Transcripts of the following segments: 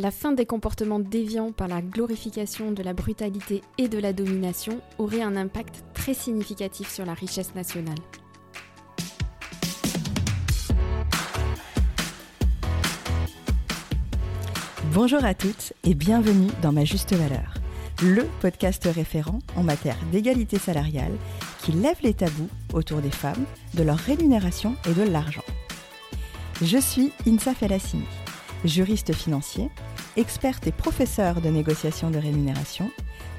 La fin des comportements déviants par la glorification de la brutalité et de la domination aurait un impact très significatif sur la richesse nationale. Bonjour à toutes et bienvenue dans Ma Juste Valeur, le podcast référent en matière d'égalité salariale qui lève les tabous autour des femmes, de leur rémunération et de l'argent. Je suis Insa Felassini, juriste financier, experte et professeure de négociation de rémunération,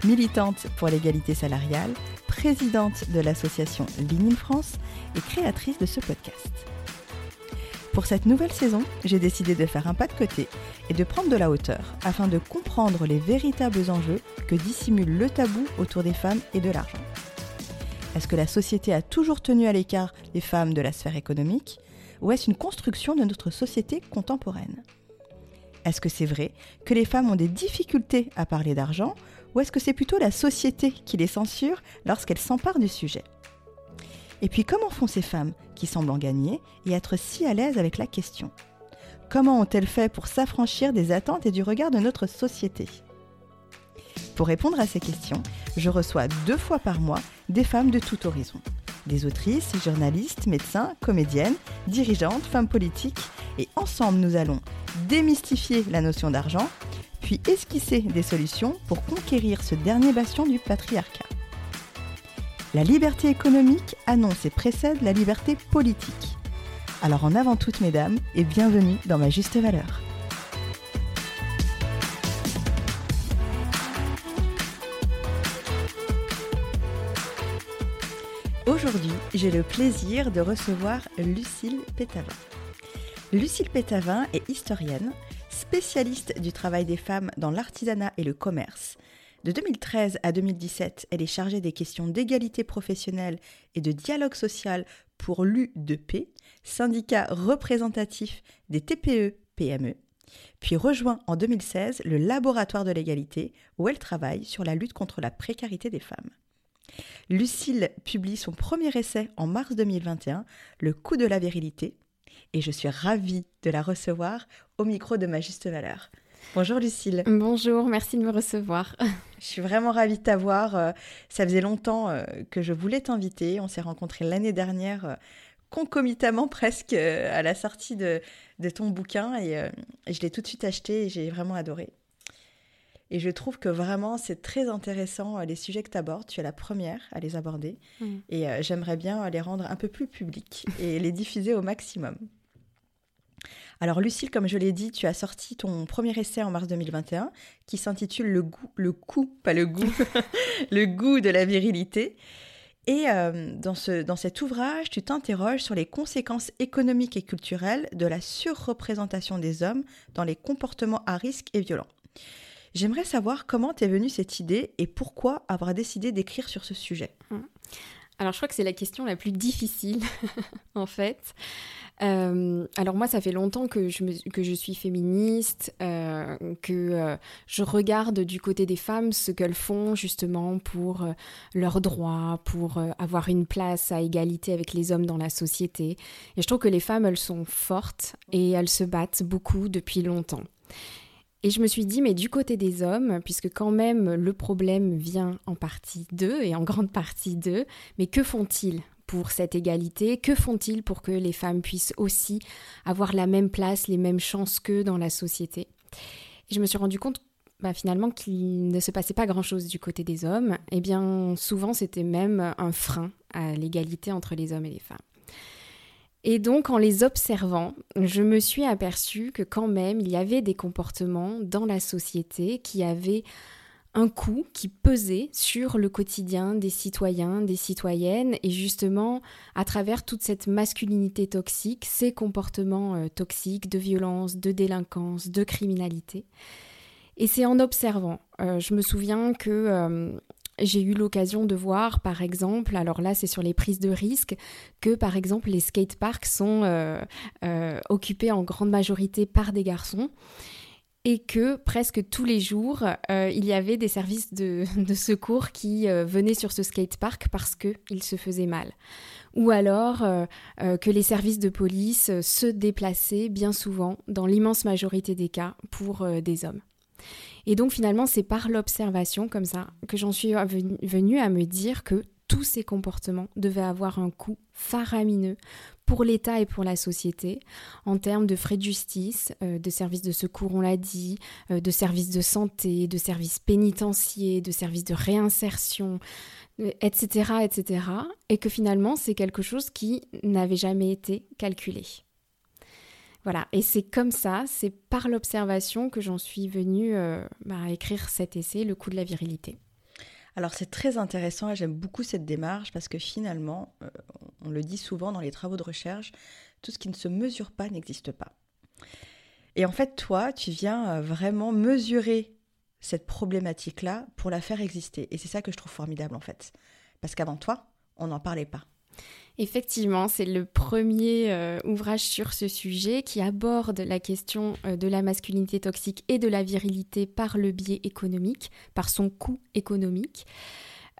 militante pour l'égalité salariale, présidente de l'association Ligne France et créatrice de ce podcast. Pour cette nouvelle saison, j'ai décidé de faire un pas de côté et de prendre de la hauteur afin de comprendre les véritables enjeux que dissimule le tabou autour des femmes et de l'argent. Est-ce que la société a toujours tenu à l'écart les femmes de la sphère économique ou est-ce une construction de notre société contemporaine? Est-ce que c'est vrai que les femmes ont des difficultés à parler d'argent ou est-ce que c'est plutôt la société qui les censure lorsqu'elles s'emparent du sujet? Et puis comment font ces femmes qui semblent en gagner et être si à l'aise avec la question? Comment ont-elles fait pour s'affranchir des attentes et du regard de notre société? Pour répondre à ces questions, je reçois deux fois par mois des femmes de tout horizon. Des autrices, journalistes, médecins, comédiennes, dirigeantes, femmes politiques, et ensemble nous allons démystifier la notion d'argent, puis esquisser des solutions pour conquérir ce dernier bastion du patriarcat. La liberté économique annonce et précède la liberté politique. Alors en avant toutes mesdames et bienvenue dans ma juste valeur. Aujourd'hui, j'ai le plaisir de recevoir Lucille Pétavin. Lucille Pétavin est historienne, spécialiste du travail des femmes dans l'artisanat et le commerce. De 2013 à 2017, elle est chargée des questions d'égalité professionnelle et de dialogue social pour l'U2P, syndicat représentatif des TPE-PME, puis rejoint en 2016 le laboratoire de l'égalité où elle travaille sur la lutte contre la précarité des femmes. Lucille publie son premier essai en mars 2021, Le coup de la virilité, et je suis ravie de la recevoir au micro de ma juste valeur. Bonjour Lucille. Bonjour, merci de me recevoir. Je suis vraiment ravie de t'avoir. Euh, ça faisait longtemps euh, que je voulais t'inviter. On s'est rencontrés l'année dernière, euh, concomitamment presque à la sortie de, ton bouquin, et je l'ai tout de suite acheté et j'ai vraiment adoré. Et je trouve que vraiment, c'est très intéressant les sujets que tu abordes. Tu es la première à les aborder. Mm. Et j'aimerais bien les rendre un peu plus publics et les diffuser au maximum. Alors Lucille, comme je l'ai dit, tu as sorti ton premier essai en mars 2021 qui s'intitule Le goût, le coup, pas le goût, le goût de la virilité. Et euh, dans, ce, dans cet ouvrage, tu t'interroges sur les conséquences économiques et culturelles de la surreprésentation des hommes dans les comportements à risque et violents. J'aimerais savoir comment t'es venue cette idée et pourquoi avoir décidé d'écrire sur ce sujet. Hum. Alors je crois que c'est la question la plus difficile en fait. Euh, alors moi, ça fait longtemps que je, que je suis féministe, euh, que euh, je regarde du côté des femmes ce qu'elles font justement pour leurs droits, pour avoir une place à égalité avec les hommes dans la société. Et je trouve que les femmes, elles sont fortes et elles se battent beaucoup depuis longtemps. Et je me suis dit, mais du côté des hommes, puisque quand même le problème vient en partie d'eux et en grande partie d'eux, mais que font-ils pour cette égalité? Que font-ils pour que les femmes puissent aussi avoir la même place, les mêmes chances qu'eux dans la société? Et je me suis rendu compte bah, finalement qu'il ne se passait pas grand-chose du côté des hommes. Et eh bien souvent c'était même un frein à l'égalité entre les hommes et les femmes. Et donc en les observant, je me suis aperçue que quand même il y avait des comportements dans la société qui avaient un coût qui pesait sur le quotidien des citoyens, des citoyennes, et justement, à travers toute cette masculinité toxique, ces comportements euh, toxiques de violence, de délinquance, de criminalité. Et c'est en observant. Euh, je me souviens que euh, j'ai eu l'occasion de voir, par exemple, alors là c'est sur les prises de risque, que par exemple les skateparks sont occupés en grande majorité par des garçons et que presque tous les jours, euh, il y avait des services de, secours qui euh, venaient sur ce skatepark parce qu'il se faisait mal. ou alors que les services de police se déplaçaient bien souvent, dans l'immense majorité des cas, pour des hommes. Et donc finalement, c'est par l'observation comme ça que j'en suis venue à me dire que tous ces comportements devaient avoir un coût faramineux pour l'État et pour la société en termes de frais de justice, euh, de services de secours, on l'a dit, euh, de services de santé, de services pénitentiaires, de services de réinsertion, etc., euh, etc. Et que finalement, c'est quelque chose qui n'avait jamais été calculé. Voilà, et c'est comme ça, c'est par l'observation que j'en suis venue bah, à écrire cet essai, Le coût de la virilité. Alors c'est très intéressant et j'aime beaucoup cette démarche parce que finalement, euh, on le dit souvent dans les travaux de recherche, tout ce qui ne se mesure pas n'existe pas. Et en fait, toi, tu viens euh, vraiment mesurer cette problématique-là pour la faire exister. Et c'est ça que je trouve formidable en fait. Parce qu'avant toi, on n'en parlait pas. Effectivement, c'est le premier euh, ouvrage sur ce sujet qui aborde la question euh, de la masculinité toxique et de la virilité par le biais économique, par son coût économique.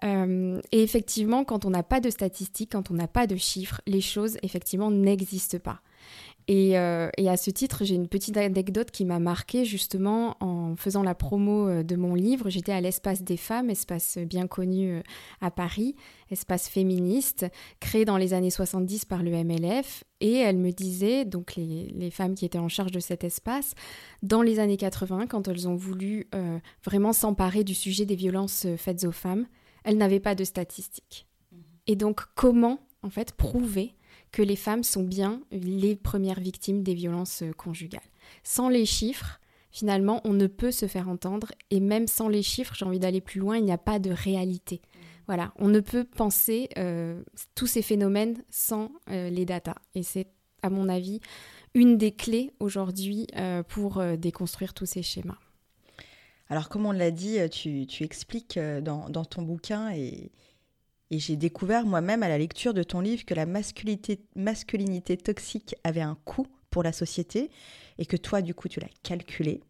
Euh, et effectivement, quand on n'a pas de statistiques, quand on n'a pas de chiffres, les choses effectivement n'existent pas. Euh, et, à ce titre, j'ai une petite anecdote qui m'a marquée justement en faisant la promo euh, de mon livre. J'étais à l'espace des femmes, espace bien connu euh, à Paris, espace féministe, créé dans les années 70 par le MLF. Et elle me disait, donc les, femmes qui étaient en charge de cet espace, dans les années 80, quand elles ont voulu vraiment s'emparer du sujet des violences faites aux femmes, elles n'avaient pas de statistiques. Mmh. Et donc comment en fait prouver que les femmes sont bien les premières victimes des violences euh, conjugales. Sans les chiffres, finalement, on ne peut se faire entendre et même sans les chiffres, j'ai envie d'aller plus loin, il n'y a pas de réalité. Voilà, on ne peut penser euh, tous ces phénomènes sans euh, les datas. Et c'est, à mon avis, une des clés aujourd'hui pour déconstruire tous ces schémas. Alors, comme on l'a dit, tu, expliques dans, dans, ton bouquin et, et j'ai découvert moi-même à la lecture de ton livre que la masculinité, masculinité toxique avait un coût pour la société et que toi, du coup, tu l'as calculé.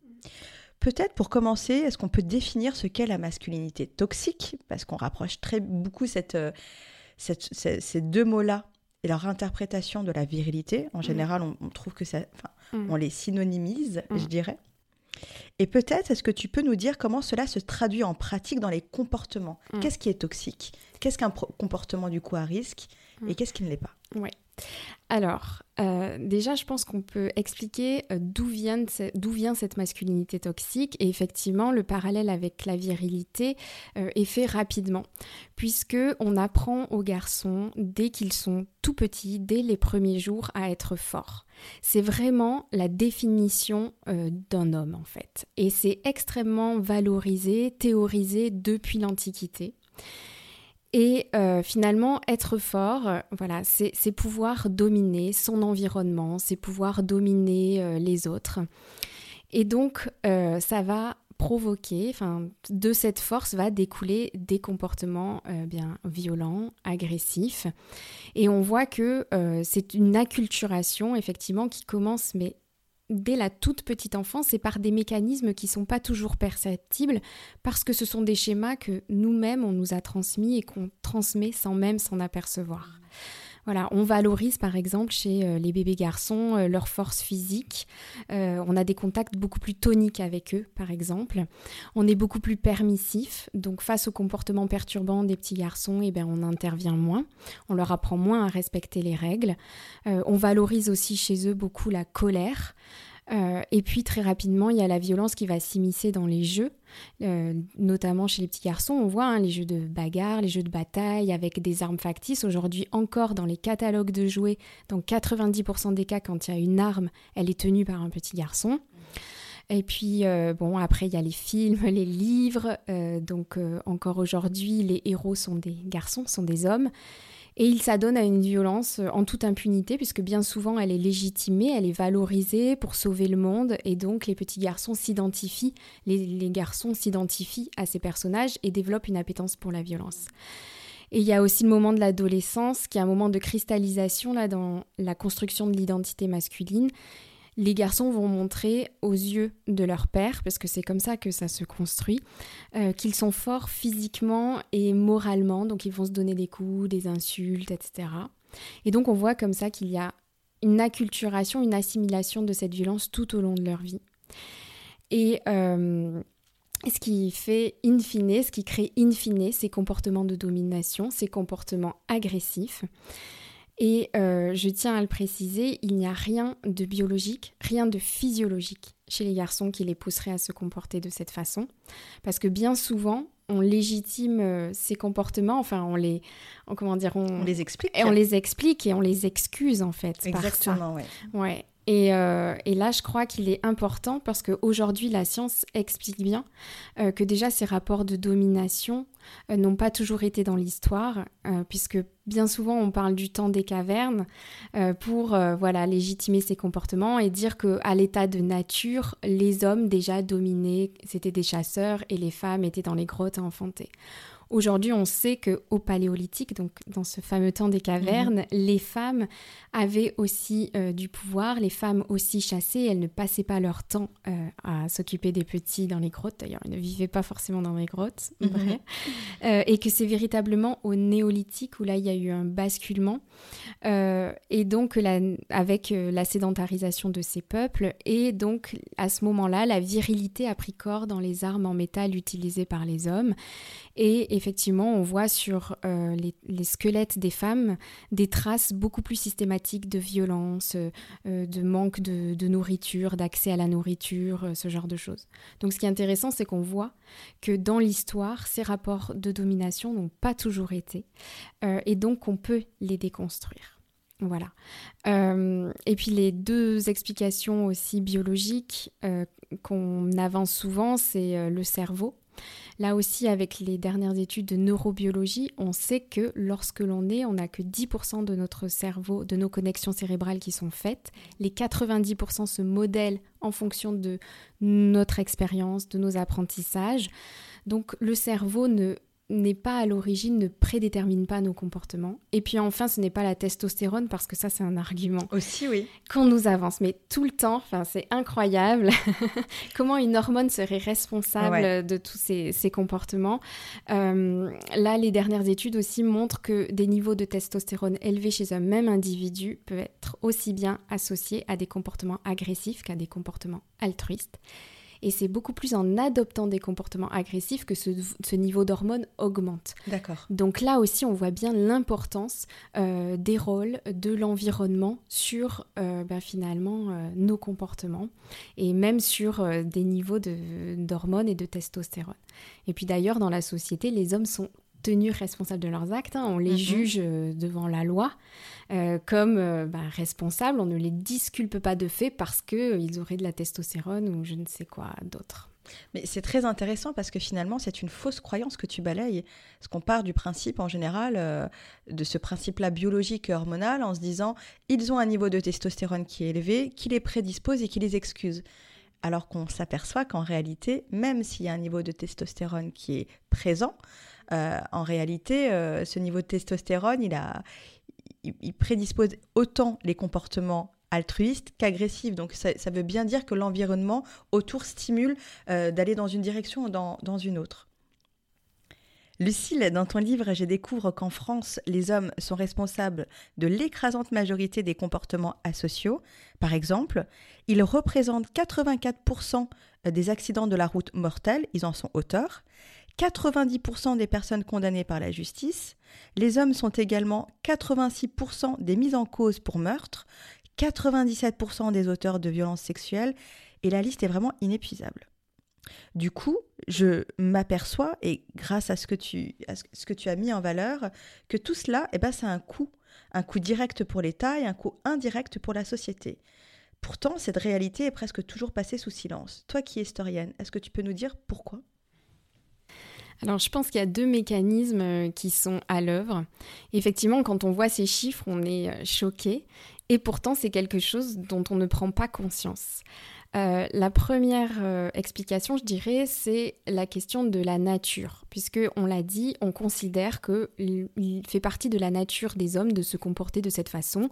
Peut-être pour commencer, est-ce qu'on peut définir ce qu'est la masculinité toxique? Parce qu'on rapproche très beaucoup cette, euh, ces deux mots-là et leur interprétation de la virilité. En mmh. général, on, trouve que ça, mmh. on les synonymise, mmh. je dirais. Et peut-être, est-ce que tu peux nous dire comment cela se traduit en pratique dans les comportements? Qu'est-ce qui est toxique? Qu'est-ce qu'un comportement du coup à risque? Et qu'est-ce qui ne l'est pas? Oui. Alors, euh, déjà, je pense qu'on peut expliquer euh, d'où vient, vient, cette masculinité toxique. Et effectivement, le parallèle avec la virilité euh, est fait rapidement, puisque on apprend aux garçons, dès qu'ils sont tout petits, dès les premiers jours, à être forts. C'est vraiment la définition d'un homme, en fait. Et c'est extrêmement valorisé, théorisé depuis l'Antiquité. Et euh, finalement, être fort, euh, voilà, c'est pouvoir dominer son environnement, c'est pouvoir dominer euh, les autres. Et donc, ça va provoquer, enfin, de cette force va découler des comportements bien violents, agressifs. Et on voit que c'est une acculturation, effectivement, qui commence, mais dès la toute petite enfance et par des mécanismes qui ne sont pas toujours perceptibles parce que ce sont des schémas que nous-mêmes on nous a transmis et qu'on transmet sans même s'en apercevoir. Voilà, on valorise par exemple chez euh, les bébés garçons euh, leur force physique. Euh, on a des contacts beaucoup plus toniques avec eux, par exemple. On est beaucoup plus permissif. Donc face aux comportements perturbants des petits garçons, eh bien, on intervient moins. On leur apprend moins à respecter les règles. on valorise aussi chez eux beaucoup la colère. Euh, et puis très rapidement, il y a la violence qui va s'immiscer dans les jeux, euh, notamment chez les petits garçons. On voit hein, les jeux de bagarre, les jeux de bataille avec des armes factices. Aujourd'hui encore, dans les catalogues de jouets, dans 90% des cas, quand il y a une arme, elle est tenue par un petit garçon. Et puis, euh, bon, après, il y a les films, les livres. donc, encore aujourd'hui, les héros sont des garçons, sont des hommes. Et il s'adonne à une violence euh, en toute impunité, puisque bien souvent elle est légitimée, elle est valorisée pour sauver le monde, et donc les petits garçons s'identifient, les, garçons s'identifient à ces personnages et développent une appétence pour la violence. Et il y a aussi le moment de l'adolescence, qui est un moment de cristallisation dans la construction de l'identité masculine, les garçons vont montrer aux yeux de leur père, parce que c'est comme ça que ça se construit, euh, qu'ils sont forts physiquement et moralement, donc ils vont se donner des coups, des insultes, etc. Et donc on voit comme ça qu'il y a une acculturation, une assimilation de cette violence tout au long de leur vie. Et euh, ce qui fait in fine, ce qui crée in fine ces comportements de domination, ces comportements agressifs. Et euh, je tiens à le préciser, il n'y a rien de biologique, rien de physiologique chez les garçons qui les pousserait à se comporter de cette façon. Parce que bien souvent, on légitime euh, ces comportements, enfin on les, comment dire, on, les explique, et on les explique et on les excuse en fait. Exactement, ouais. ouais. Euh, et, là, je crois qu'il est important parce qu'aujourd'hui, la science explique bien euh, que déjà ces rapports de domination euh, n'ont pas toujours été dans l'histoire, puisque bien souvent on parle du temps des cavernes pour voilà légitimer ces comportements et dire que à l'état de nature, les hommes déjà dominaient, c'était des chasseurs et les femmes étaient dans les grottes à enfanter. Aujourd'hui, on sait que au Paléolithique, donc dans ce fameux temps des cavernes, mhm. les femmes avaient aussi euh, du pouvoir, les femmes aussi chassaient, elles ne passaient pas leur temps euh, à s'occuper des petits dans les grottes, d'ailleurs, elles ne vivaient pas forcément dans les grottes, mhm. euh, et que c'est véritablement au Néolithique où là, il y a eu un basculement, et donc avec la sédentarisation de ces peuples, et donc à ce moment-là, la virilité a pris corps dans les armes en métal utilisées par les hommes, et effectivement, on voit sur euh, les, squelettes des femmes des traces beaucoup plus systématiques de violence, euh, de manque de, nourriture, d'accès à la nourriture, euh, ce genre de choses. Donc ce qui est intéressant, c'est qu'on voit que dans l'histoire, ces rapports de domination n'ont pas toujours été, et donc on peut les déconstruire. Voilà. et puis les deux explications aussi biologiques qu'on avance souvent, c'est le cerveau Là aussi, avec les dernières études de neurobiologie, on sait que lorsque l'on est, on n'a que 10% de notre cerveau, de nos connexions cérébrales qui sont faites. Les 90% se modèlent en fonction de notre expérience, de nos apprentissages. Donc le cerveau ne n'est pas à l'origine, ne prédétermine pas nos comportements. Et puis enfin, ce n'est pas la testostérone, parce que ça, c'est un argument. Aussi, oui. Qu'on nous avance, mais tout le temps, c'est incroyable comment une hormone serait responsable de tous ces, comportements. Euh, là, les dernières études aussi montrent que des niveaux de testostérone élevés chez un même individu peuvent être aussi bien associés à des comportements agressifs qu'à des comportements altruistes et c'est beaucoup plus en adoptant des comportements agressifs que ce, niveau d'hormones augmente. D'accord. Donc là aussi, on voit bien l'importance euh, des rôles de l'environnement sur euh, ben, finalement euh, nos comportements et même sur des niveaux d'hormones et de testostérone. Et puis d'ailleurs, dans la société, les hommes sont tenus responsables de leurs actes. Hein. On les mhm. juge euh, devant la loi euh, comme euh, bah, responsables. On ne les disculpe pas de fait parce qu'ils auraient de la testostérone ou je ne sais quoi d'autre. Mais c'est très intéressant parce que finalement, c'est une fausse croyance que tu balayes. Parce qu'on part du principe, en général, de ce principe-là biologique et hormonal en se disant ils ont un niveau de testostérone qui est élevé, qui les prédispose et qui les excuse. Alors qu'on s'aperçoit qu'en réalité, même s'il y a un niveau de testostérone qui est présent, en réalité, euh, ce niveau de testostérone, il, prédispose autant les comportements altruistes qu'agressifs. Donc ça, veut bien dire que l'environnement autour stimule euh, d'aller dans une direction ou dans, dans une autre. Lucille, dans ton livre, je découvre qu'en France, les hommes sont responsables de l'écrasante majorité des comportements asociaux. Par exemple, ils représentent 84% des accidents de la route mortels, ils en sont auteurs. 90% des personnes condamnées par la justice. Les hommes sont également 86% des mises en cause pour meurtre, 97% des auteurs de violences sexuelles, et la liste est vraiment inépuisable. Du coup, je m'aperçois, et grâce à ce, que tu, as mis en valeur, que tout cela, eh ben, c'est un coût. Un coût direct pour l'État et un coût indirect pour la société. Pourtant, cette réalité est presque toujours passée sous silence. Toi qui es historienne, est-ce que tu peux nous dire pourquoi? Alors je pense qu'il y a deux mécanismes euh, qui sont à l'œuvre. Effectivement, quand on voit ces chiffres, on est euh, choqué. Et pourtant, c'est quelque chose dont on ne prend pas conscience. Euh, la première euh, explication, je dirais, c'est la question de la nature, puisque on l'a dit, on considère que il fait partie de la nature des hommes de se comporter de cette façon,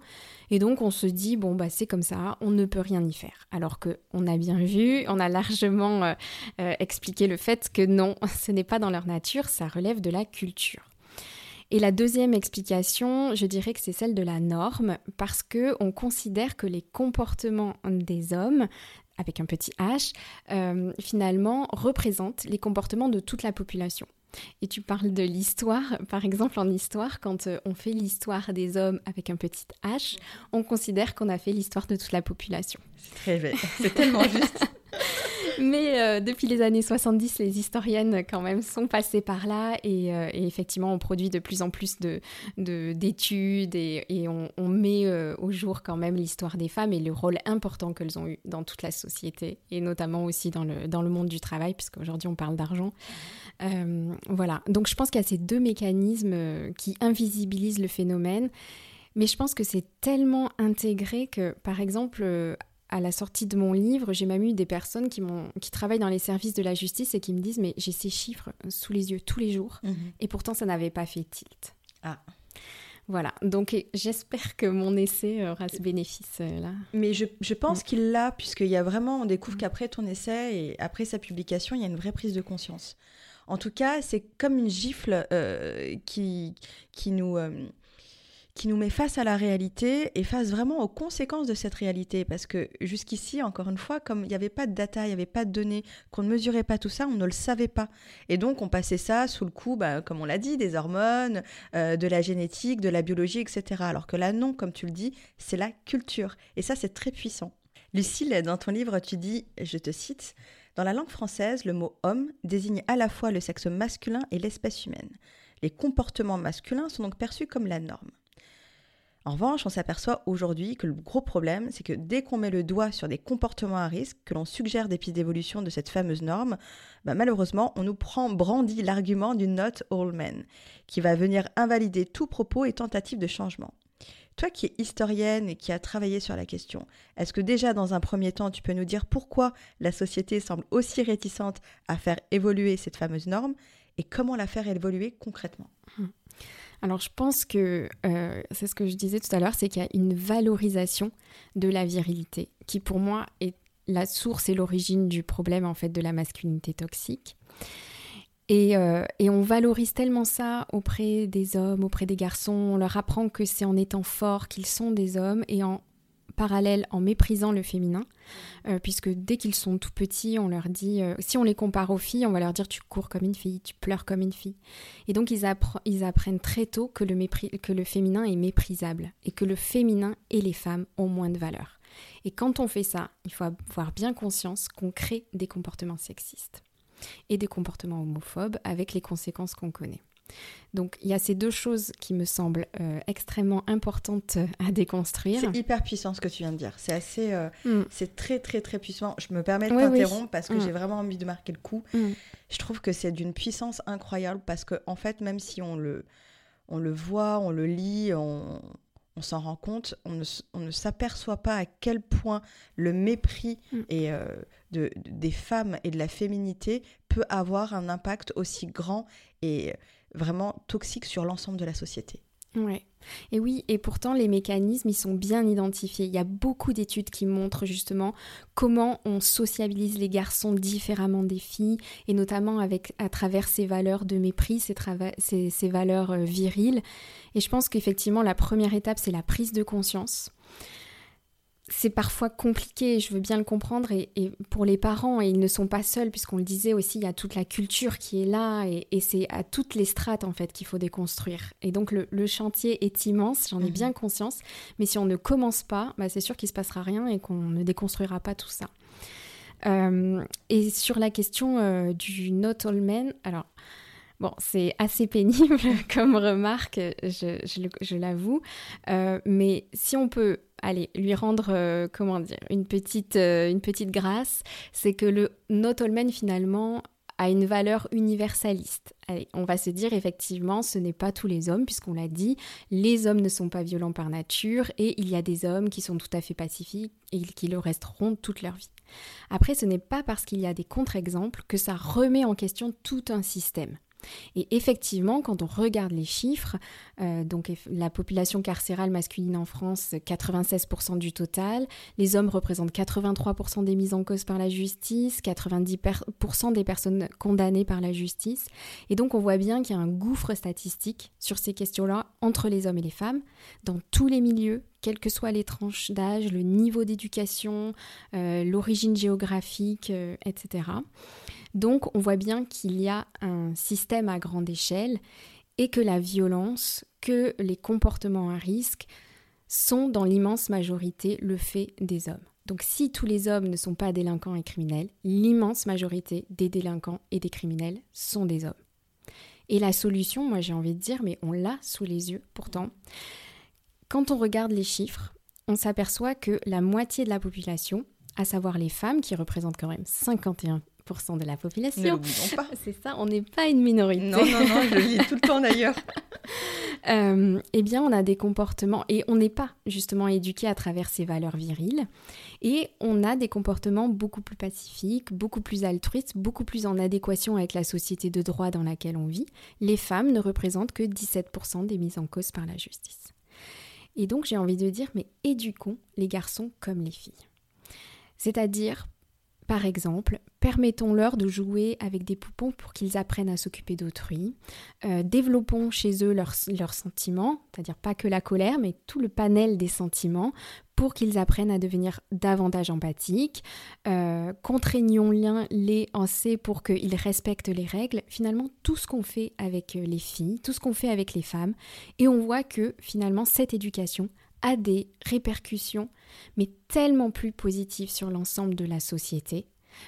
et donc on se dit bon bah c'est comme ça, on ne peut rien y faire. Alors que on a bien vu, on a largement euh, expliqué le fait que non, ce n'est pas dans leur nature, ça relève de la culture. Et la deuxième explication, je dirais que c'est celle de la norme, parce que on considère que les comportements des hommes avec un petit h, euh, finalement représentent les comportements de toute la population. Et tu parles de l'histoire, par exemple en histoire, quand euh, on fait l'histoire des hommes avec un petit H, on considère qu'on a fait l'histoire de toute la population. C'est très c'est tellement juste. Mais euh, depuis les années 70, les historiennes quand même sont passées par là et, euh, effectivement on produit de plus en plus d'études de, et, on, met au jour quand même l'histoire des femmes et le rôle important qu'elles ont eu dans toute la société et notamment aussi dans le, dans le monde du travail puisqu'aujourd'hui on parle d'argent. Euh, voilà, donc je pense qu'il y a ces deux mécanismes euh, qui invisibilisent le phénomène, mais je pense que c'est tellement intégré que, par exemple, euh, à la sortie de mon livre, j'ai même eu des personnes qui, qui travaillent dans les services de la justice et qui me disent, mais j'ai ces chiffres sous les yeux tous les jours, mhm. et pourtant ça n'avait pas fait tilt. Ah. Voilà, donc j'espère que mon essai aura ce bénéfice-là. Mais je, je pense mm. qu'il l'a, puisqu'il y a vraiment, on découvre mm. qu'après ton essai et après sa publication, il y a une vraie prise de conscience. En tout cas, c'est comme une gifle euh, qui, qui, nous, euh, qui nous met face à la réalité et face vraiment aux conséquences de cette réalité. Parce que jusqu'ici, encore une fois, comme il n'y avait pas de data, il n'y avait pas de données, qu'on ne mesurait pas tout ça, on ne le savait pas. Et donc, on passait ça sous le coup, bah, comme on l'a dit, des hormones, euh, de la génétique, de la biologie, etc. Alors que là, non, comme tu le dis, c'est la culture. Et ça, c'est très puissant. Lucille, dans ton livre, tu dis, je te cite, dans la langue française, le mot homme désigne à la fois le sexe masculin et l'espèce humaine. Les comportements masculins sont donc perçus comme la norme. En revanche, on s'aperçoit aujourd'hui que le gros problème, c'est que dès qu'on met le doigt sur des comportements à risque, que l'on suggère des pistes d'évolution de cette fameuse norme, bah, malheureusement, on nous prend brandi l'argument du not all men, qui va venir invalider tout propos et tentative de changement. Toi qui es historienne et qui a travaillé sur la question, est-ce que déjà dans un premier temps, tu peux nous dire pourquoi la société semble aussi réticente à faire évoluer cette fameuse norme et comment la faire évoluer concrètement? Hmm. Alors je pense que euh, c'est ce que je disais tout à l'heure, c'est qu'il y a une valorisation de la virilité qui pour moi est la source et l'origine du problème en fait de la masculinité toxique. Euh, et, on valorise tellement ça auprès des hommes, auprès des garçons. On leur apprend que c'est en étant forts qu'ils sont des hommes et en parallèle en méprisant le féminin, euh, puisque dès qu'ils sont tout petits, on leur dit, euh, si on les compare aux filles, on va leur dire tu cours comme une fille, tu pleures comme une fille. Et donc ils, apprennent très tôt que le, que le féminin est méprisable et que le féminin et les femmes ont moins de valeur. Et quand on fait ça, il faut avoir bien conscience qu'on crée des comportements sexistes et des comportements homophobes avec les conséquences qu'on connaît. Donc il y a ces deux choses qui me semblent euh, extrêmement importantes à déconstruire. C'est hyper puissant ce que tu viens de dire. C'est assez, euh, mm. c'est très très très puissant. Je me permets de t'interrompre parce que mm. j'ai vraiment envie de marquer le coup. Mm. Je trouve que c'est d'une puissance incroyable parce que en fait même si on le, on le voit, on le lit, on, on s'en rend compte, on ne, s'aperçoit pas à quel point le mépris et, euh, de, des femmes et de la féminité peut avoir un impact aussi grand et vraiment toxique sur l'ensemble de la société. Ouais. Et oui, et pourtant les mécanismes, ils sont bien identifiés. Il y a beaucoup d'études qui montrent justement comment on sociabilise les garçons différemment des filles, et notamment avec, à travers ces valeurs de mépris, ces, ces, valeurs euh, viriles. Et je pense qu'effectivement, la première étape, c'est la prise de conscience c'est parfois compliqué, je veux bien le comprendre, et, pour les parents, et ils ne sont pas seuls, puisqu'on le disait aussi, il y a toute la culture qui est là, et, c'est à toutes les strates, en fait, qu'il faut déconstruire. Et donc, le, chantier est immense, j'en ai mhm. bien conscience, mais si on ne commence pas, bah, c'est sûr qu'il ne se passera rien et qu'on ne déconstruira pas tout ça. Euh, et sur la question euh, du not all men, alors... Bon, c'est assez pénible comme remarque, je, l'avoue, euh, mais si on peut allez, lui rendre, euh, comment dire, une petite, euh, une petite grâce, c'est que le not all men finalement a une valeur universaliste. Allez, on va se dire effectivement, ce n'est pas tous les hommes, puisqu'on l'a dit, les hommes ne sont pas violents par nature, et il y a des hommes qui sont tout à fait pacifiques et qui le resteront toute leur vie. Après, ce n'est pas parce qu'il y a des contre-exemples que ça remet en question tout un système. Et effectivement, quand on regarde les chiffres, euh, la population carcérale masculine en France, 96% du total, les hommes représentent 83% des mises en cause par la justice, 90% des personnes condamnées par la justice. Et donc on voit bien qu'il y a un gouffre statistique sur ces questions-là entre les hommes et les femmes, dans tous les milieux, quelles que soient les tranches d'âge, le niveau d'éducation, euh, l'origine géographique, euh, etc. Donc on voit bien qu'il y a un système à grande échelle et que la violence, que les comportements à risque sont dans l'immense majorité le fait des hommes. Donc si tous les hommes ne sont pas délinquants et criminels, l'immense majorité des délinquants et des criminels sont des hommes. Et la solution, moi j'ai envie de dire, mais on l'a sous les yeux pourtant. Quand on regarde les chiffres, on s'aperçoit que la moitié de la population, à savoir les femmes qui représentent quand même 51 de la population. C'est ça, on n'est pas une minorité. Non, non, non, je le dis tout le temps d'ailleurs. euh, eh bien, on a des comportements, et on n'est pas justement éduqué à travers ces valeurs viriles, et on a des comportements beaucoup plus pacifiques, beaucoup plus altruistes, beaucoup plus en adéquation avec la société de droit dans laquelle on vit. Les femmes ne représentent que 17% des mises en cause par la justice. Et donc j'ai envie de dire, mais éduquons les garçons comme les filles. C'est-à-dire par exemple, permettons-leur de jouer avec des poupons pour qu'ils apprennent à s'occuper d'autrui. Euh, développons chez eux leurs, sentiments, c'est-à-dire pas que la colère, mais tout le panel des sentiments pour qu'ils apprennent à devenir davantage empathiques. Euh, Contraignons-les en C pour qu'ils respectent les règles. Finalement, tout ce qu'on fait avec euh, les filles, tout ce qu'on fait avec les femmes. Et on voit que finalement, cette éducation a des répercussions, mais tellement plus positives sur l'ensemble de la société.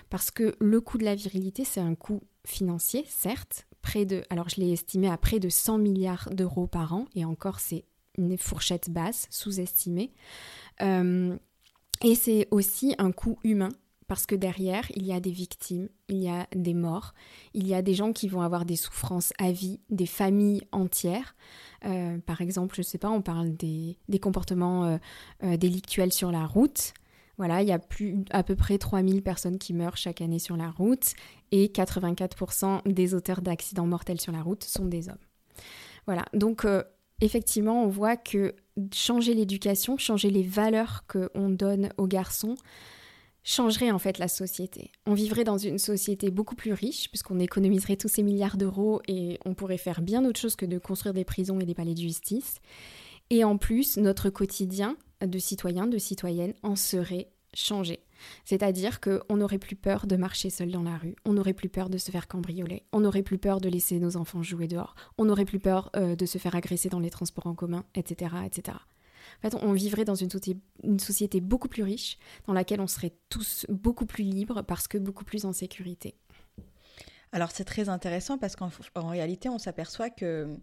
Parce que le coût de la virilité, c'est un coût financier, certes, près de, alors je l'ai estimé à près de 100 milliards d'euros par an, et encore c'est une fourchette basse, sous-estimée. Euh, et c'est aussi un coût humain, parce que derrière, il y a des victimes, il y a des morts, il y a des gens qui vont avoir des souffrances à vie, des familles entières. Euh, par exemple, je ne sais pas, on parle des, comportements euh, euh, délictuels sur la route. Voilà, il y a plus, à peu près 3000 personnes qui meurent chaque année sur la route et 84% des auteurs d'accidents mortels sur la route sont des hommes. Voilà, donc effectivement, on voit que changer l'éducation, changer les valeurs qu'on donne aux garçons, changerait en fait la société. On vivrait dans une société beaucoup plus riche puisqu'on économiserait tous ces milliards d'euros et on pourrait faire bien autre chose que de construire des prisons et des palais de justice. Et en plus, notre quotidien de citoyens, de citoyennes en serait changé. C'est-à-dire qu'on n'aurait plus peur de marcher seul dans la rue, on n'aurait plus peur de se faire cambrioler, on n'aurait plus peur de laisser nos enfants jouer dehors, on n'aurait plus peur euh, de se faire agresser dans les transports en commun, etc. etc. En fait, on vivrait dans une, société beaucoup plus riche, dans laquelle on serait tous beaucoup plus libres parce que beaucoup plus en sécurité. Alors c'est très intéressant parce qu'en réalité, on s'aperçoit que,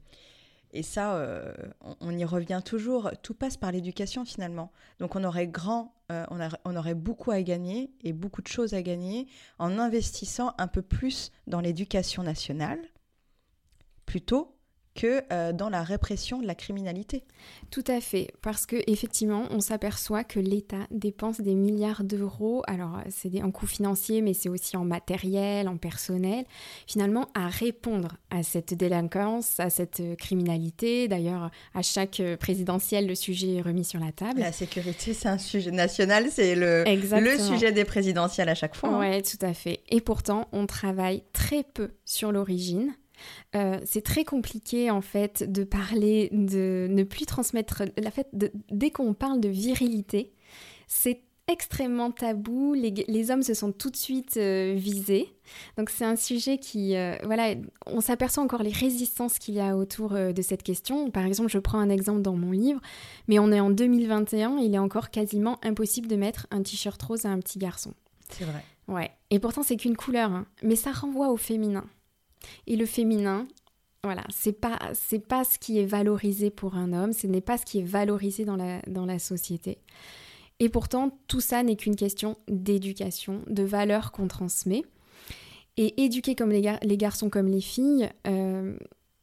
et ça, euh, on, y revient toujours, tout passe par l'éducation finalement. Donc on aurait grand, euh, on, on, aurait beaucoup à gagner et beaucoup de choses à gagner en investissant un peu plus dans l'éducation nationale, plutôt que euh, dans la répression de la criminalité. Tout à fait, parce que effectivement, on s'aperçoit que l'État dépense des milliards d'euros. Alors, c'est un coût financier, mais c'est aussi en matériel, en personnel, finalement, à répondre à cette délinquance, à cette criminalité. D'ailleurs, à chaque présidentielle, le sujet est remis sur la table. La sécurité, c'est un sujet national, c'est le, le sujet des présidentielles à chaque fois. Hein. Oui, tout à fait. Et pourtant, on travaille très peu sur l'origine euh, c'est très compliqué en fait de parler, de ne plus transmettre la fait dès qu'on parle de virilité, c'est extrêmement tabou, les, hommes se sont tout de suite euh, visés. Donc c'est un sujet qui, euh, voilà, on s'aperçoit encore les résistances qu'il y a autour de cette question. Par exemple, je prends un exemple dans mon livre, mais on est en 2021, il est encore quasiment impossible de mettre un t-shirt rose à un petit garçon. C'est vrai. Ouais. Et pourtant c'est qu'une couleur, hein. mais ça renvoie au féminin. Et le féminin, voilà, c'est pas c'est pas ce qui est valorisé pour un homme, ce n'est pas ce qui est valorisé dans la, dans la société. Et pourtant, tout ça n'est qu'une question d'éducation, de valeurs qu'on transmet. Et éduquer comme les, les garçons comme les filles, euh,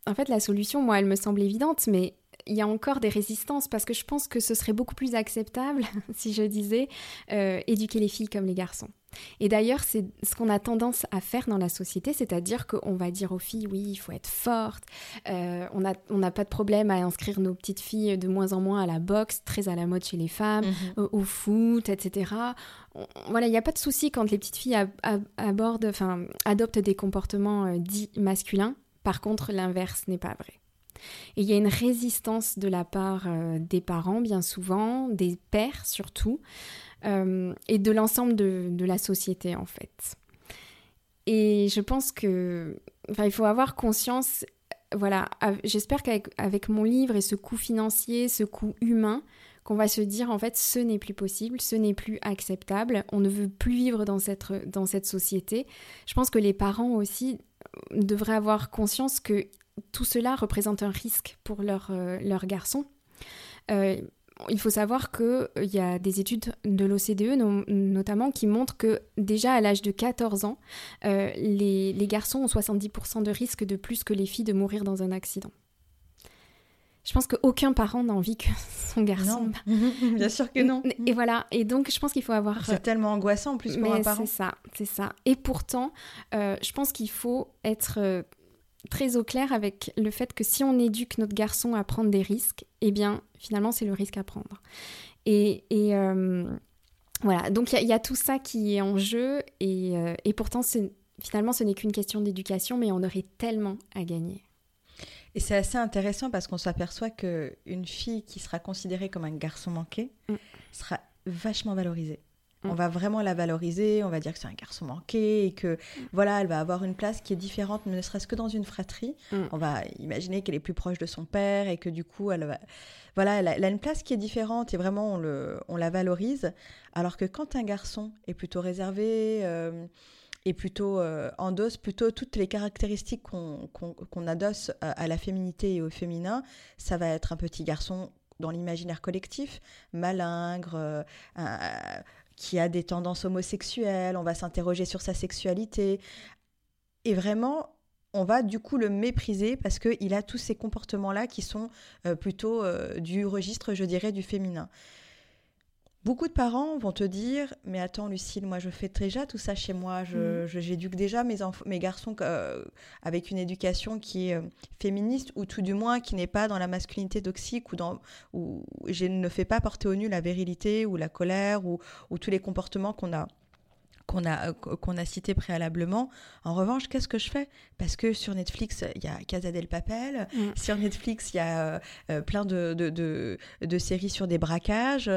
en fait, la solution, moi, elle me semble évidente, mais il y a encore des résistances parce que je pense que ce serait beaucoup plus acceptable si je disais euh, éduquer les filles comme les garçons. Et d'ailleurs, c'est ce qu'on a tendance à faire dans la société, c'est-à-dire qu'on va dire aux filles, oui, il faut être forte, euh, on n'a on pas de problème à inscrire nos petites filles de moins en moins à la boxe, très à la mode chez les femmes, mhm. au, foot, etc. voilà, il n'y a pas de souci quand les petites filles abordent, adoptent des comportements euh, dits masculins. Par contre, l'inverse n'est pas vrai. Et il y a une résistance de la part euh, des parents, bien souvent, des pères surtout, euh, et de l'ensemble de, la société, en fait. Et je pense que, il faut avoir conscience, voilà, j'espère qu'avec mon livre et ce coût financier, ce coût humain, qu'on va se dire en fait ce n'est plus possible, ce n'est plus acceptable, on ne veut plus vivre dans cette, dans cette société. Je pense que les parents aussi devraient avoir conscience que tout cela représente un risque pour leur, euh, leur garçon. Euh, il faut savoir qu'il euh, y a des études de l'OCDE notamment qui montrent que déjà à l'âge de 14 ans, les, les, garçons ont 70% de risque de plus que les filles de mourir dans un accident. Je pense qu'aucun parent n'a envie que son garçon. Non. Bien sûr que non. Et voilà. Et donc, je pense qu'il faut avoir. C'est tellement angoissant en plus pour un parent. C'est ça, c'est ça. Et pourtant, je pense qu'il faut être très au clair avec le fait que si on éduque notre garçon à prendre des risques, eh bien, finalement, c'est le risque à prendre. Et, euh, voilà, donc il y, a tout ça qui est en jeu, et, euh, et pourtant, finalement, ce n'est qu'une question d'éducation, mais on aurait tellement à gagner. Et c'est assez intéressant parce qu'on s'aperçoit qu'une fille qui sera considérée comme un garçon manqué mm. sera vachement valorisée. On mm. va vraiment la valoriser, on va dire que c'est un garçon manqué et que voilà, elle va avoir une place qui est différente, ne serait-ce que dans une fratrie. Mm. On va imaginer qu'elle est plus proche de son père et que du coup, elle va, voilà, elle a, une place qui est différente et vraiment on, le, on la valorise. Alors que quand un garçon est plutôt réservé euh, et plutôt euh, endosse plutôt toutes les caractéristiques qu'on adosse à, la féminité et au féminin, ça va être un petit garçon dans l'imaginaire collectif, malingre, euh, qui a des tendances homosexuelles, on va s'interroger sur sa sexualité. Et vraiment, on va du coup le mépriser parce qu'il a tous ces comportements-là qui sont euh, plutôt euh, du registre, je dirais, du féminin. Beaucoup de parents vont te dire Mais attends, Lucille, moi je fais déjà tout ça chez moi. Je, mm. j'éduque déjà mes, mes garçons euh, avec une éducation qui est euh, féministe ou tout du moins qui n'est pas dans la masculinité toxique ou dans, où je ne fais pas porter au nu la virilité ou la colère ou, ou tous les comportements qu'on a qu'on a, euh, qu'on a cité préalablement. En revanche, qu'est-ce que je fais? Parce que sur Netflix, il y a Casa del Papel. Mm. Sur Netflix, il y a euh, euh, plein de, de, de, séries sur des braquages,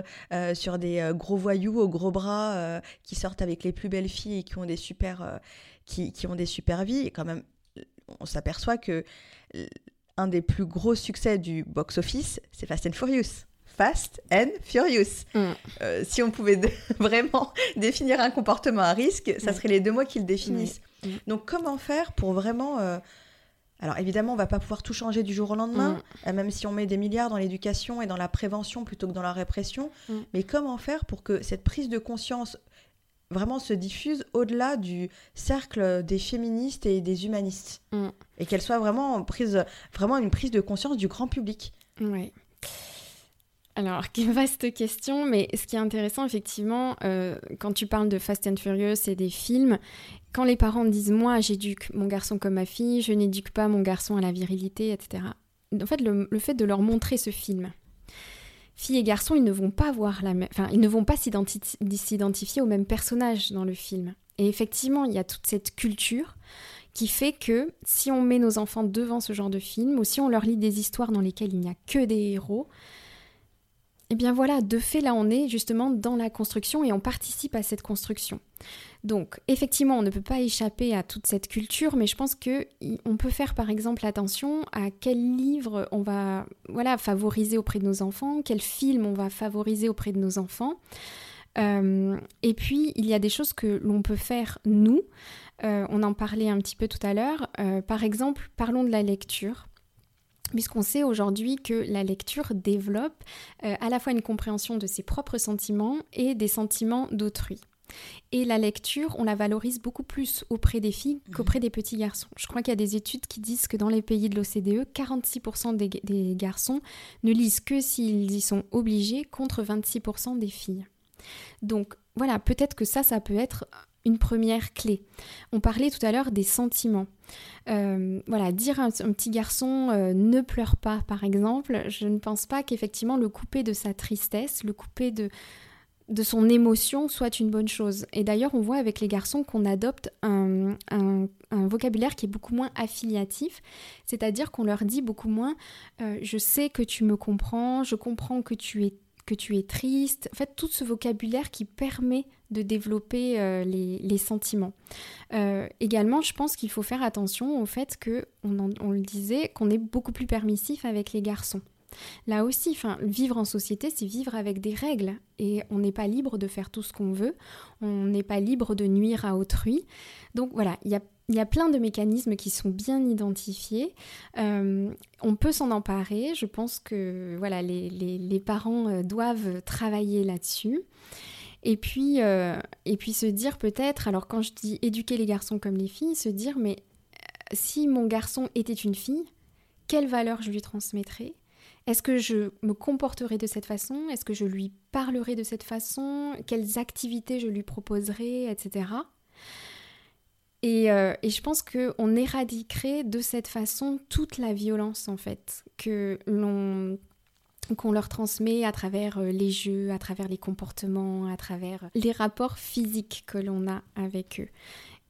sur des gros voyous aux gros bras qui sortent avec les plus belles filles et qui ont des super, qui, qui ont des super vies. Et quand même, on s'aperçoit que un des plus gros succès du box-office, c'est Fast and Furious. Fast and Furious. Mm. Euh, si on pouvait vraiment définir un comportement à risque, ça mm. serait les deux mots qui le définissent. Mm. Donc comment faire pour vraiment... Euh, alors évidemment, on va pas pouvoir tout changer du jour au lendemain, euh, même si on met des milliards dans l'éducation et dans la prévention plutôt que dans la répression. Mais comment faire pour que cette prise de conscience vraiment se diffuse au-delà du cercle des féministes et des humanistes? Et qu'elle soit vraiment prise, vraiment une prise de conscience du grand public. Oui. Alors, vaste question, mais ce qui est intéressant, effectivement, euh, quand tu parles de Fast and Furious et des films, quand les parents disent Moi, j'éduque mon garçon comme ma fille, je n'éduque pas mon garçon à la virilité, etc. En fait, le, fait de leur montrer ce film, filles et garçons, ils ne vont pas voir la même. Enfin, ils ne vont pas s'identifier au même personnage dans le film. Et effectivement, il y a toute cette culture qui fait que si on met nos enfants devant ce genre de film, ou si on leur lit des histoires dans lesquelles il n'y a que des héros, eh bien voilà, de fait, là, on est justement dans la construction et on participe à cette construction. Donc, effectivement, on ne peut pas échapper à toute cette culture, mais je pense que on peut faire, par exemple, attention à quel livre on va, favoriser auprès de nos enfants, quel film on va favoriser auprès de nos enfants. Euh, et puis, il y a des choses que l'on peut faire nous. Euh, on en parlait un petit peu tout à l'heure. Euh, par exemple, parlons de la lecture puisqu'on sait aujourd'hui que la lecture développe euh, à la fois une compréhension de ses propres sentiments et des sentiments d'autrui. Et la lecture, on la valorise beaucoup plus auprès des filles mhm. qu'auprès des petits garçons. Je crois qu'il y a des études qui disent que dans les pays de l'OCDE, 46% des, garçons ne lisent que s'ils y sont obligés, contre 26% des filles. Donc voilà, peut-être que ça, ça peut être une première clé. On parlait tout à l'heure des sentiments. Euh, voilà, dire à un, petit garçon euh, ne pleure pas, par exemple, je ne pense pas qu'effectivement le couper de sa tristesse, le couper de, de son émotion soit une bonne chose. Et d'ailleurs, on voit avec les garçons qu'on adopte un, vocabulaire qui est beaucoup moins affiliatif, c'est-à-dire qu'on leur dit beaucoup moins euh, je sais que tu me comprends, je comprends que tu es que tu es triste, en fait tout ce vocabulaire qui permet de développer euh, les, sentiments. Euh, également, je pense qu'il faut faire attention au fait que, on le disait, qu'on est beaucoup plus permissif avec les garçons. Là aussi, enfin, vivre en société, c'est vivre avec des règles et on n'est pas libre de faire tout ce qu'on veut, on n'est pas libre de nuire à autrui. Donc voilà, il y a, plein de mécanismes qui sont bien identifiés. Euh, on peut s'en emparer. Je pense que voilà, les, parents doivent travailler là-dessus. Et puis, euh, et puis se dire peut-être, alors quand je dis éduquer les garçons comme les filles, se dire mais si mon garçon était une fille, quelle valeur je lui transmettrais? Est-ce que je me comporterai de cette façon? Est-ce que je lui parlerai de cette façon? Quelles activités je lui proposerai, etc. Euh, et, je pense qu'on éradiquerait de cette façon toute la violence, en fait, que l'on qu'on leur transmet à travers euh, les jeux, à travers les comportements, à travers les rapports physiques que l'on a avec eux.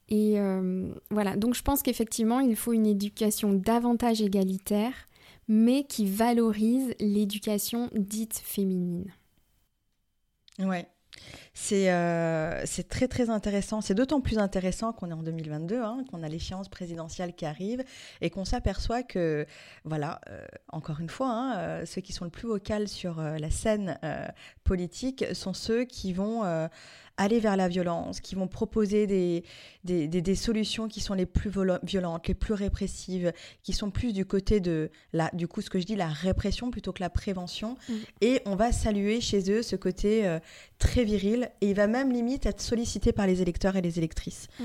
Et euh, voilà, donc je pense qu'effectivement, il faut une éducation davantage égalitaire mais qui valorise l'éducation dite féminine. Ouais. C'est euh, très très intéressant. C'est d'autant plus intéressant qu'on est en 2022, hein, qu'on a l'échéance présidentielle qui arrive et qu'on s'aperçoit que, voilà, euh, encore une fois, hein, euh, ceux qui sont le plus vocaux sur la scène politique sont ceux qui vont aller vers la violence, qui vont proposer des, des, solutions qui sont les plus violentes, les plus répressives, qui sont plus du côté de, la, du coup, ce que je dis, la répression plutôt que la prévention. Mm. Et on va saluer chez eux ce côté euh, très viril, et il va même limite être sollicité par les électeurs et les électrices. Mm.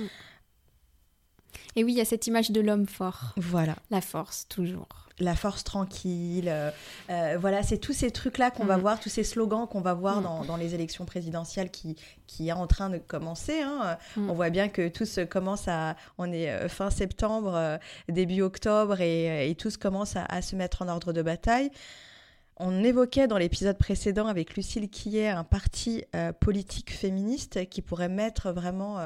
Et oui, il y a cette image de l'homme fort. Voilà. La force, toujours la force tranquille. Euh, euh, voilà, c'est tous ces trucs-là qu'on va mm. voir, tous ces slogans qu'on va voir mm. dans, les élections présidentielles qui, qui est en train de commencer. Hein. Mm. On voit bien que tout se commence à... On est euh, fin septembre, début octobre, et, et tout se commence à, se mettre en ordre de bataille. On évoquait dans l'épisode précédent avec Lucille Quillet un parti politique féministe qui pourrait mettre vraiment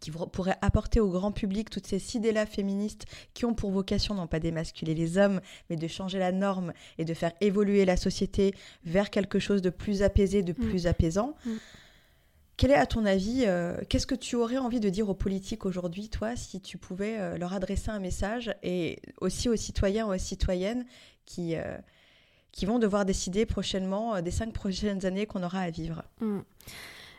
qui pourrait apporter au grand public toutes ces idées-là féministes qui ont pour vocation non pas d'émasculer les hommes, mais de changer la norme et de faire évoluer la société vers quelque chose de plus apaisé, de mm. plus apaisant. Mm. Quel est, à ton avis, euh, qu'est-ce que tu aurais envie de dire aux politiques aujourd'hui, toi, si tu pouvais euh, leur adresser un message et aussi aux citoyens ou aux citoyennes qui, euh, qui vont devoir décider prochainement des cinq prochaines années qu'on aura à vivre?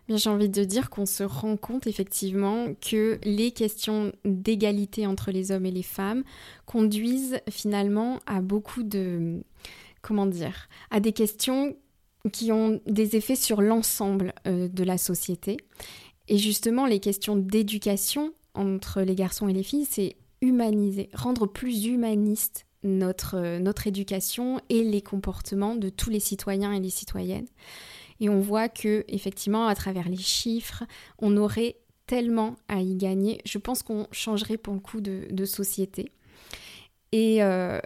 J'ai envie de dire qu'on se rend compte effectivement que les questions d'égalité entre les hommes et les femmes conduisent finalement à beaucoup de... comment dire À des questions qui ont des effets sur l'ensemble euh, de la société. Et justement, les questions d'éducation entre les garçons et les filles, c'est humaniser, rendre plus humaniste notre, euh, notre éducation et les comportements de tous les citoyens et les citoyennes. Et on voit que, effectivement, à travers les chiffres, on aurait tellement à y gagner. Je pense qu'on changerait pour le coup de, société. Et, euh,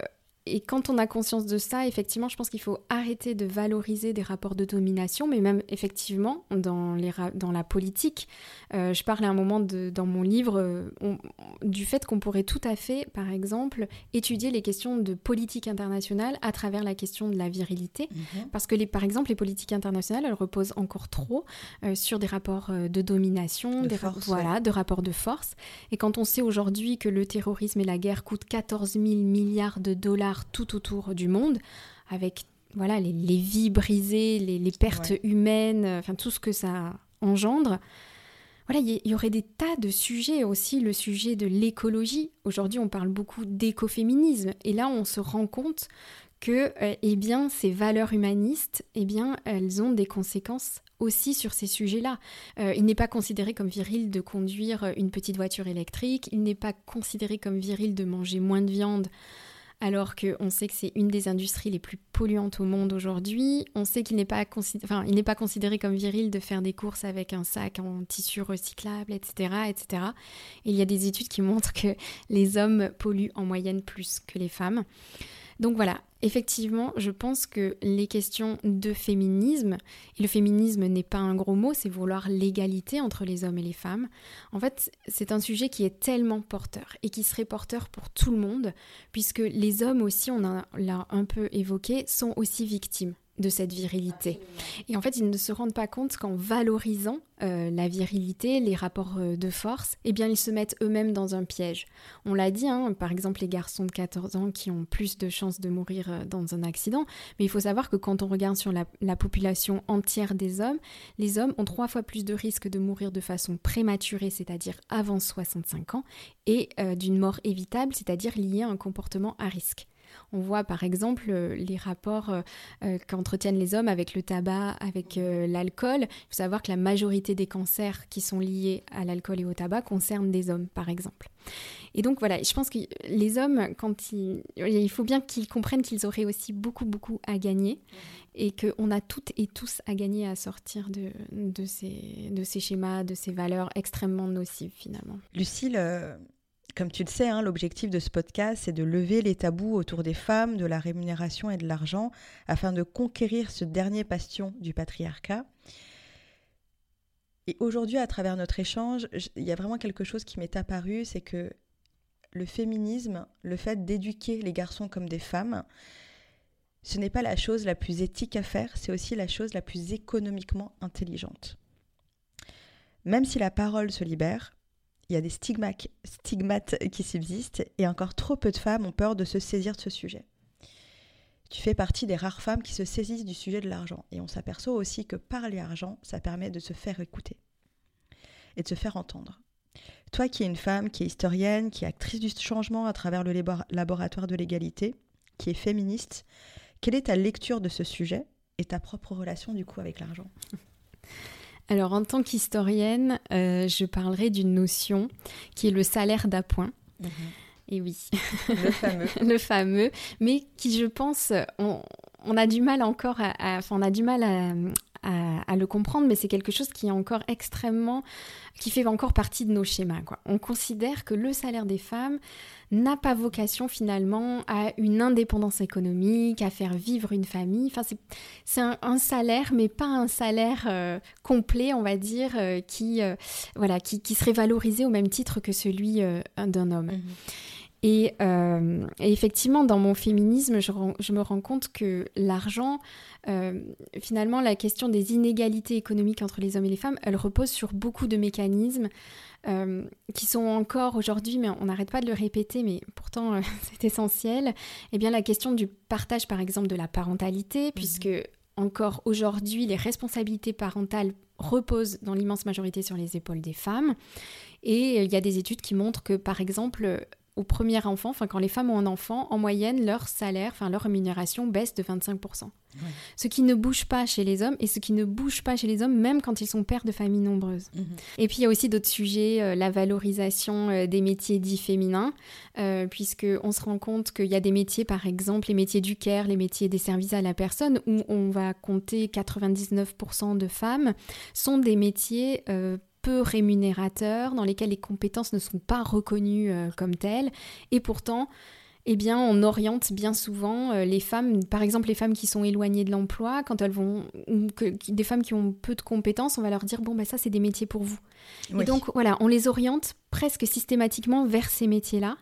et quand on a conscience de ça, effectivement, je pense qu'il faut arrêter de valoriser des rapports de domination, mais même effectivement dans, les dans la politique. Euh, je parlais un moment de, dans mon livre euh, du fait qu'on pourrait tout à fait, par exemple, étudier les questions de politique internationale à travers la question de la virilité. Mhm. Parce que, les, par exemple, les politiques internationales, elles reposent encore trop euh, sur des rapports de domination, de des force, voilà, de rapports de force. Et quand on sait aujourd'hui que le terrorisme et la guerre coûtent 14 000 milliards de dollars tout autour du monde, avec voilà les, vies brisées, les, pertes humaines, enfin tout ce que ça engendre. Voilà, il y, aurait des tas de sujets aussi, le sujet de l'écologie. Aujourd'hui, on parle beaucoup d'écoféminisme, et là, on se rend compte que, euh, eh bien, ces valeurs humanistes, eh bien, elles ont des conséquences aussi sur ces sujets-là. Euh, il n'est pas considéré comme viril de conduire une petite voiture électrique, il n'est pas considéré comme viril de manger moins de viande alors qu'on sait que c'est une des industries les plus polluantes au monde aujourd'hui. On sait qu'il n'est pas, pas considéré comme viril de faire des courses avec un sac en tissu recyclable, etc., etc. il y a des études qui montrent que les hommes polluent en moyenne plus que les femmes. Donc voilà, effectivement, je pense que les questions de féminisme, et le féminisme n'est pas un gros mot, c'est vouloir l'égalité entre les hommes et les femmes, en fait, c'est un sujet qui est tellement porteur et qui serait porteur pour tout le monde, puisque les hommes aussi, on l'a un peu évoqué, sont aussi victimes de cette virilité. Et en fait, ils ne se rendent pas compte qu'en valorisant euh, la virilité, les rapports euh, de force, eh bien, ils se mettent eux-mêmes dans un piège. On l'a dit, hein, par exemple, les garçons de 14 ans qui ont plus de chances de mourir euh, dans un accident, mais il faut savoir que quand on regarde sur la, la, population entière des hommes, les hommes ont trois fois plus de risques de mourir de façon prématurée, c'est-à-dire avant 65 ans, et d'une mort évitable, c'est-à-dire liée à un comportement à risque. On voit par exemple euh, les rapports euh, euh, qu'entretiennent les hommes avec le tabac, avec l'alcool. Il faut savoir que la majorité des cancers qui sont liés à l'alcool et au tabac concernent des hommes, par exemple. Et donc voilà, je pense que les hommes, quand ils, il faut bien qu'ils comprennent qu'ils auraient aussi beaucoup, beaucoup à gagner et qu'on a toutes et tous à gagner à sortir de, de, ces, de ces schémas, de ces valeurs extrêmement nocives finalement. Lucille, comme tu le sais, hein, l'objectif de ce podcast, c'est de lever les tabous autour des femmes, de la rémunération et de l'argent, afin de conquérir ce dernier bastion du patriarcat. Et aujourd'hui, à travers notre échange, il y a vraiment quelque chose qui m'est apparu, c'est que le féminisme, le fait d'éduquer les garçons comme des femmes, ce n'est pas la chose la plus éthique à faire, c'est aussi la chose la plus économiquement intelligente. Même si la parole se libère, il y a des stigmates, qui subsistent et encore trop peu de femmes ont peur de se saisir de ce sujet. Tu fais partie des rares femmes qui se saisissent du sujet de l'argent et on s'aperçoit aussi que parler argent, ça permet de se faire écouter et de se faire entendre. Toi qui es une femme, qui est historienne, qui est actrice du changement à travers le laboratoire de l'égalité, qui est féministe, quelle est ta lecture de ce sujet et ta propre relation du coup avec l'argent? alors en tant qu'historienne, euh, je parlerai d'une notion qui est le salaire d'appoint. Mhm. Et oui, le fameux. le fameux, mais qui je pense, on, a du mal encore à, on a du mal à, à, le comprendre, mais c'est quelque chose qui est encore extrêmement, qui fait encore partie de nos schémas. Quoi. On considère que le salaire des femmes n'a pas vocation finalement à une indépendance économique, à faire vivre une famille. Enfin, c'est un, salaire, mais pas un salaire euh, complet, on va dire, euh, qui, euh, voilà, qui, qui, serait valorisé au même titre que celui d'un homme. Mmh. Et, effectivement, dans mon féminisme, je, je me rends compte que l'argent euh, finalement, la question des inégalités économiques entre les hommes et les femmes, elle repose sur beaucoup de mécanismes euh, qui sont encore aujourd'hui, mais on n'arrête pas de le répéter, mais pourtant euh, c'est essentiel. Eh bien, la question du partage, par exemple, de la parentalité, mhm. puisque encore aujourd'hui, les responsabilités parentales reposent dans l'immense majorité sur les épaules des femmes. Et il y a des études qui montrent que, par exemple, au premier enfant, enfin quand les femmes ont un enfant, en moyenne, leur salaire, enfin leur rémunération baisse de 25%. Ce qui ne bouge pas chez les hommes et ce qui ne bouge pas chez les hommes même quand ils sont pères de familles nombreuses. Mhm. Et puis il y a aussi d'autres sujets, euh, la valorisation euh, des métiers dits féminins, euh, puisqu'on se rend compte qu'il y a des métiers, par exemple les métiers du care, les métiers des services à la personne, où on va compter 99% de femmes, sont des métiers peu rémunérateurs, dans lesquels les compétences ne sont pas reconnues euh, comme telles. Et pourtant, eh bien, on oriente bien souvent euh, les femmes, par exemple les femmes qui sont éloignées de l'emploi, quand elles vont, ou que, des femmes qui ont peu de compétences, on va leur dire bon ben ça c'est des métiers pour vous. Et donc voilà, on les oriente presque systématiquement vers ces métiers-là.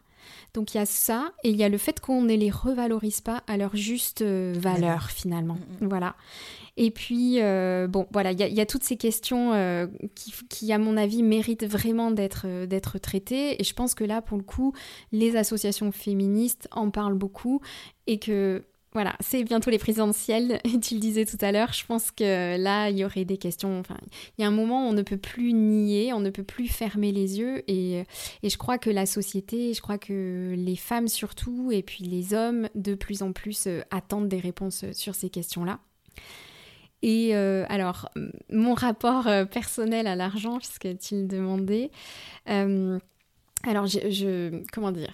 Donc il y a ça et il y a le fait qu'on ne les revalorise pas à leur juste euh, valeur finalement. Mm, mm. Voilà. Et puis, euh, bon, voilà, il y, a toutes ces questions euh, qui, à mon avis, méritent vraiment euh, d'être traitées. Et je pense que là, pour le coup, les associations féministes en parlent beaucoup et que voilà, c'est bientôt les présidentielles, tu le disais tout à l'heure, je pense que là, il y aurait des questions, enfin, il y a un moment où on ne peut plus nier, on ne peut plus fermer les yeux, et, et, je crois que la société, je crois que les femmes surtout, et puis les hommes, de plus en plus, attendent des réponses sur ces questions-là. Et euh, alors, mon rapport euh, personnel à l'argent, puisque tu le demandais, euh, alors je, comment dire?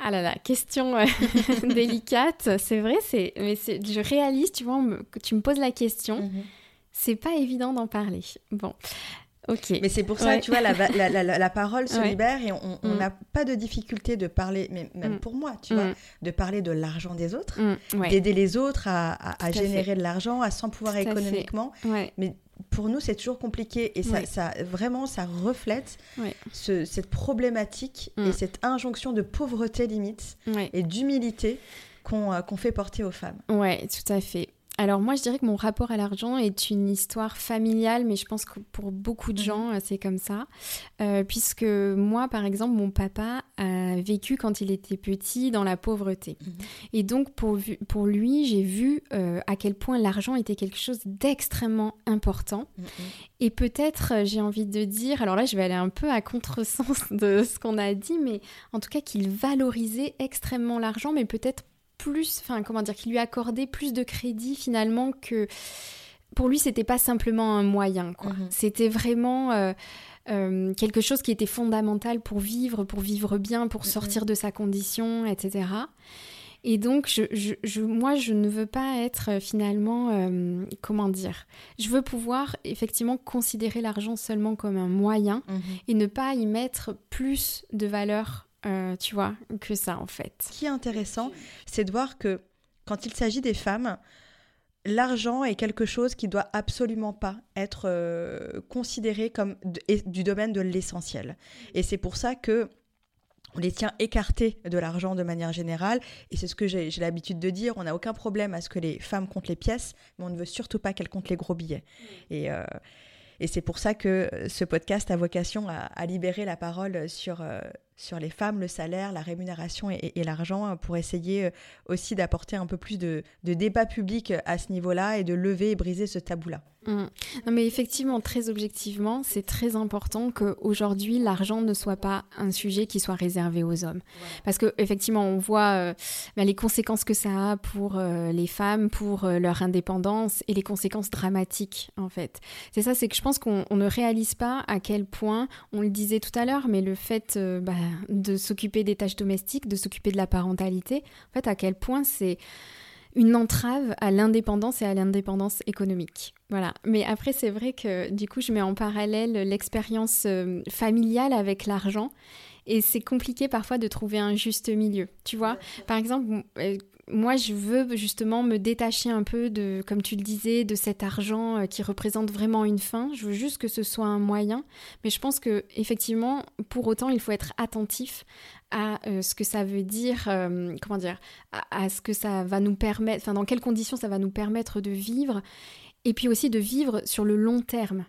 Ah là là, question délicate. C'est vrai, c'est, mais je réalise, tu vois, que tu me poses la question. Mhm. C'est pas évident d'en parler. Bon, mais c'est pour ça, tu vois, la, parole se libère et on mm. n'a pas de difficulté de parler, mais même mm. pour moi, tu vois, mm. de parler de l'argent des autres, d'aider les autres à, générer de l'argent, à s'en pouvoir économiquement. Mais pour nous, c'est toujours compliqué et ça, ça, vraiment, ça reflète cette problématique et cette injonction de pauvreté limite et d'humilité euh, qu'on fait porter aux femmes. Ouais, tout à fait. Alors moi, je dirais que mon rapport à l'argent est une histoire familiale, mais je pense que pour beaucoup de mhm. gens, euh, c'est comme ça. Euh, puisque moi, par exemple, mon papa a vécu quand il était petit dans la pauvreté. Mhm. Et donc, pour, pour lui, j'ai vu euh, à quel point l'argent était quelque chose d'extrêmement important. Mhm. Et peut-être, j'ai envie de dire, alors là, je vais aller un peu à contresens de ce qu'on a dit, mais en tout cas qu'il valorisait extrêmement l'argent, mais peut-être plus, enfin comment dire, qui lui accordait plus de crédit finalement que pour lui c'était pas simplement un moyen, quoi. Mhm. C'était vraiment euh, euh, quelque chose qui était fondamental pour vivre, pour vivre bien, pour mhm. sortir de sa condition, etc. Et donc, je, moi, je ne veux pas être euh, finalement, comment dire, je veux pouvoir effectivement considérer l'argent seulement comme un moyen mhm. et ne pas y mettre plus de valeur euh, tu vois, que ça en fait. Ce qui est intéressant, c'est de voir que quand il s'agit des femmes, l'argent est quelque chose qui doit absolument pas être euh, considéré comme du domaine de l'essentiel. Et c'est pour ça que on les tient écartés de l'argent de manière générale. Et c'est ce que j'ai l'habitude de dire. On n'a aucun problème à ce que les femmes comptent les pièces, mais on ne veut surtout pas qu'elles comptent les gros billets. Et, euh, et c'est pour ça que ce podcast a vocation à, libérer la parole sur, sur les femmes, le salaire, la rémunération et, l'argent hein, pour essayer euh, aussi d'apporter un peu plus de, de débat public à ce niveau-là et de lever et briser ce tabou-là. Mmh. Non, mais effectivement, très objectivement, c'est très important qu'aujourd'hui, l'argent ne soit pas un sujet qui soit réservé aux hommes. Parce que effectivement, on voit euh, bah, les conséquences que ça a pour euh, les femmes, pour leur indépendance et les conséquences dramatiques, en fait. C'est ça, c'est que je pense qu'on ne réalise pas à quel point, on le disait tout à l'heure, mais le fait bah, de s'occuper des tâches domestiques, de s'occuper de la parentalité, en fait, à quel point c'est une entrave à l'indépendance et à l'indépendance économique. Voilà. Mais après, c'est vrai que du coup, je mets en parallèle l'expérience euh, familiale avec l'argent. Et c'est compliqué parfois de trouver un juste milieu. Tu vois, par exemple, euh, moi, je veux justement me détacher un peu de, comme tu le disais, de cet argent euh, qui représente vraiment une fin. Je veux juste que ce soit un moyen. Mais je pense que effectivement, pour autant, il faut être attentif à euh, ce que ça veut dire, euh, comment dire, à, ce que ça va nous permettre, enfin, dans quelles conditions ça va nous permettre de vivre. Et puis aussi de vivre sur le long terme.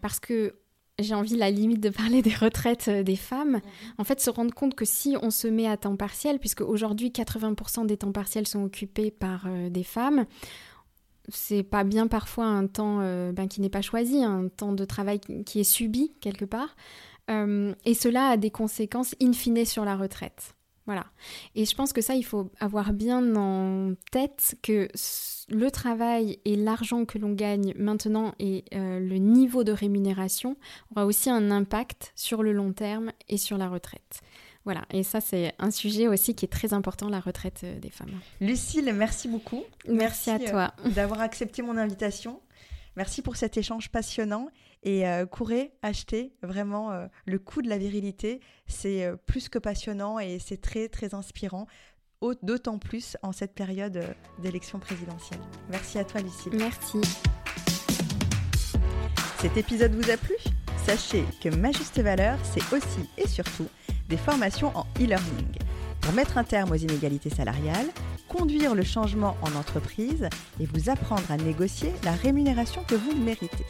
Parce que j'ai envie, la limite, de parler des retraites euh, des femmes. Mhm. En fait, se rendre compte que si on se met à temps partiel, puisque aujourd'hui 80% des temps partiels sont occupés par euh, des femmes, c'est pas bien parfois un temps euh, ben, qui n'est pas choisi, un temps de travail qui est subi quelque part. et cela a des conséquences in fine sur la retraite. Voilà. Et je pense que ça, il faut avoir bien en tête que le travail et l'argent que l'on gagne maintenant et euh, le niveau de rémunération aura aussi un impact sur le long terme et sur la retraite. Voilà, et ça c'est un sujet aussi qui est très important, la retraite euh, des femmes. Lucille, merci beaucoup. Merci, à toi. Euh, d'avoir accepté mon invitation. Merci pour cet échange passionnant et euh, courez, achetez vraiment euh, le coup de la virilité. C'est euh, plus que passionnant et c'est très très inspirant, d'autant plus en cette période d'élection présidentielle. Merci à toi Lucille. Merci. Cet épisode vous a plu? Sachez que Ma Juste Valeur, c'est aussi et surtout des formations en e-learning pour mettre un terme aux inégalités salariales, conduire le changement en entreprise et vous apprendre à négocier la rémunération que vous méritez.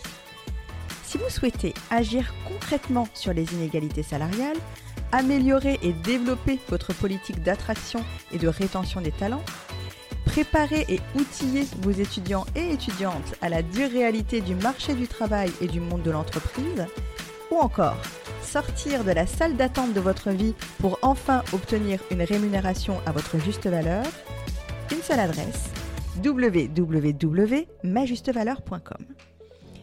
Si vous souhaitez agir concrètement sur les inégalités salariales, améliorer et développer votre politique d'attraction et de rétention des talents, préparer et outiller vos étudiants et étudiantes à la dure réalité du marché du travail et du monde de l'entreprise, ou encore sortir de la salle d'attente de votre vie pour enfin obtenir une rémunération à votre juste valeur, une seule adresse www.majustevaleur.com.